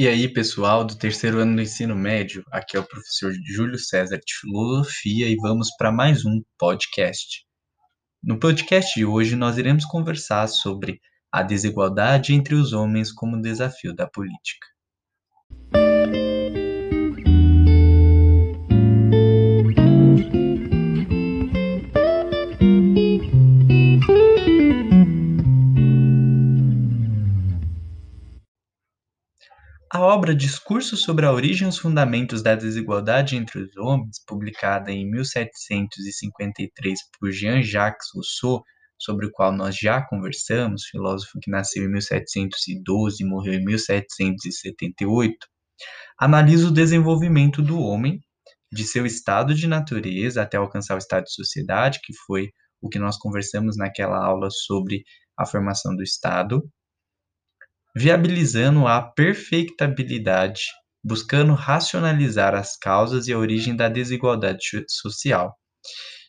E aí, pessoal do terceiro ano do ensino médio, aqui é o professor Júlio César de Filosofia e vamos para mais um podcast. No podcast de hoje, nós iremos conversar sobre a desigualdade entre os homens como desafio da política. Obra Discurso sobre a Origem e os Fundamentos da Desigualdade entre os Homens, publicada em 1753 por Jean-Jacques Rousseau, sobre o qual nós já conversamos, filósofo que nasceu em 1712 e morreu em 1778, analisa o desenvolvimento do homem, de seu estado de natureza até alcançar o estado de sociedade, que foi o que nós conversamos naquela aula sobre a formação do Estado, viabilizando a perfeitabilidade, buscando racionalizar as causas e a origem da desigualdade social.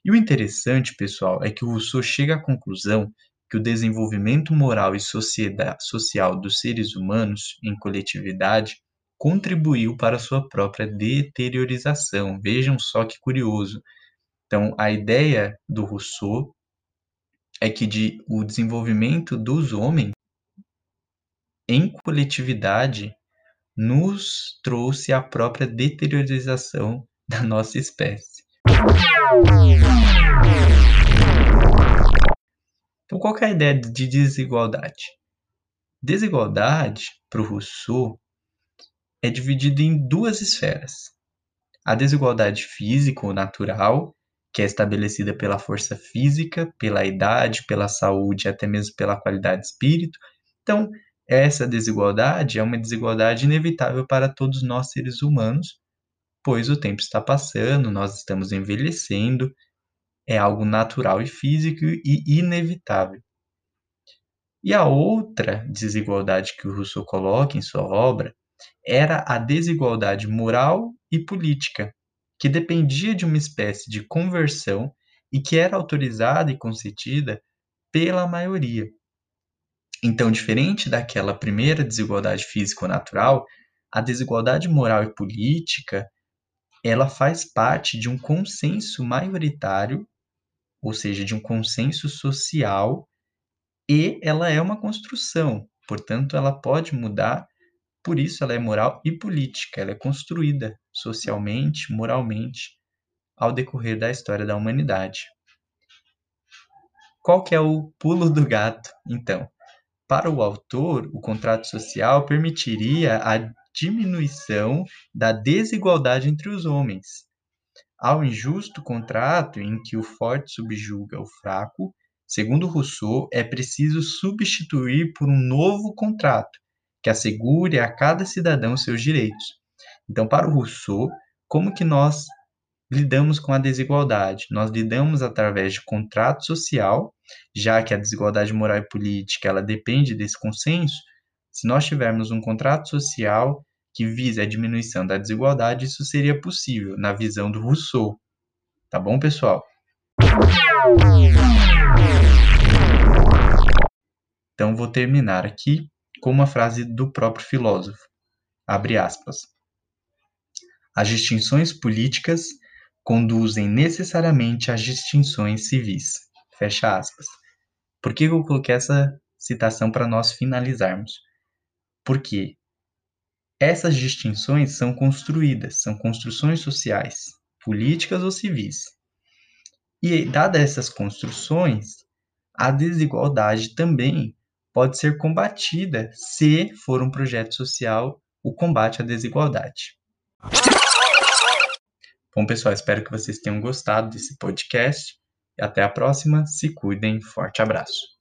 E o interessante, pessoal, é que o Rousseau chega à conclusão que o desenvolvimento moral e social dos seres humanos em coletividade contribuiu para sua própria deteriorização. Vejam só que curioso. Então, a ideia do Rousseau é que de, o desenvolvimento dos homens em coletividade nos trouxe a própria deteriorização da nossa espécie. Então, qual é a ideia de desigualdade? Desigualdade, para o Rousseau, é dividida em duas esferas. A desigualdade física ou natural, que é estabelecida pela força física, pela idade, pela saúde, até mesmo pela qualidade de espírito. Então, essa desigualdade é uma desigualdade inevitável para todos nós seres humanos, pois o tempo está passando, nós estamos envelhecendo, é algo natural e físico e inevitável. E a outra desigualdade que o Rousseau coloca em sua obra era a desigualdade moral e política, que dependia de uma espécie de conversão e que era autorizada e concedida pela maioria. Então, diferente daquela primeira desigualdade físico-natural, a desigualdade moral e política, ela faz parte de um consenso maioritário, ou seja, de um consenso social, e ela é uma construção, portanto, ela pode mudar, por isso ela é moral e política, ela é construída socialmente, moralmente, ao decorrer da história da humanidade. Qual que é o pulo do gato, então? Para o autor, o contrato social permitiria a diminuição da desigualdade entre os homens. Ao injusto contrato em que o forte subjuga o fraco, segundo Rousseau, é preciso substituir por um novo contrato que assegure a cada cidadão seus direitos. Então, para o Rousseau, como que nós lidamos com a desigualdade? Nós lidamos através de contrato social, já que a desigualdade moral e política ela depende desse consenso. Se nós tivermos um contrato social que visa a diminuição da desigualdade, isso seria possível na visão do Rousseau. Tá bom, pessoal? Então vou terminar aqui com uma frase do próprio filósofo. Abre aspas. As distinções políticas conduzem necessariamente às distinções civis. Fecha aspas. Por que eu coloquei essa citação para nós finalizarmos? Porque essas distinções são construídas, são construções sociais, políticas ou civis. E, dadas essas construções, a desigualdade também pode ser combatida se for um projeto social o combate à desigualdade. Bom, pessoal, espero que vocês tenham gostado desse podcast. Até a próxima. Se cuidem. Forte abraço.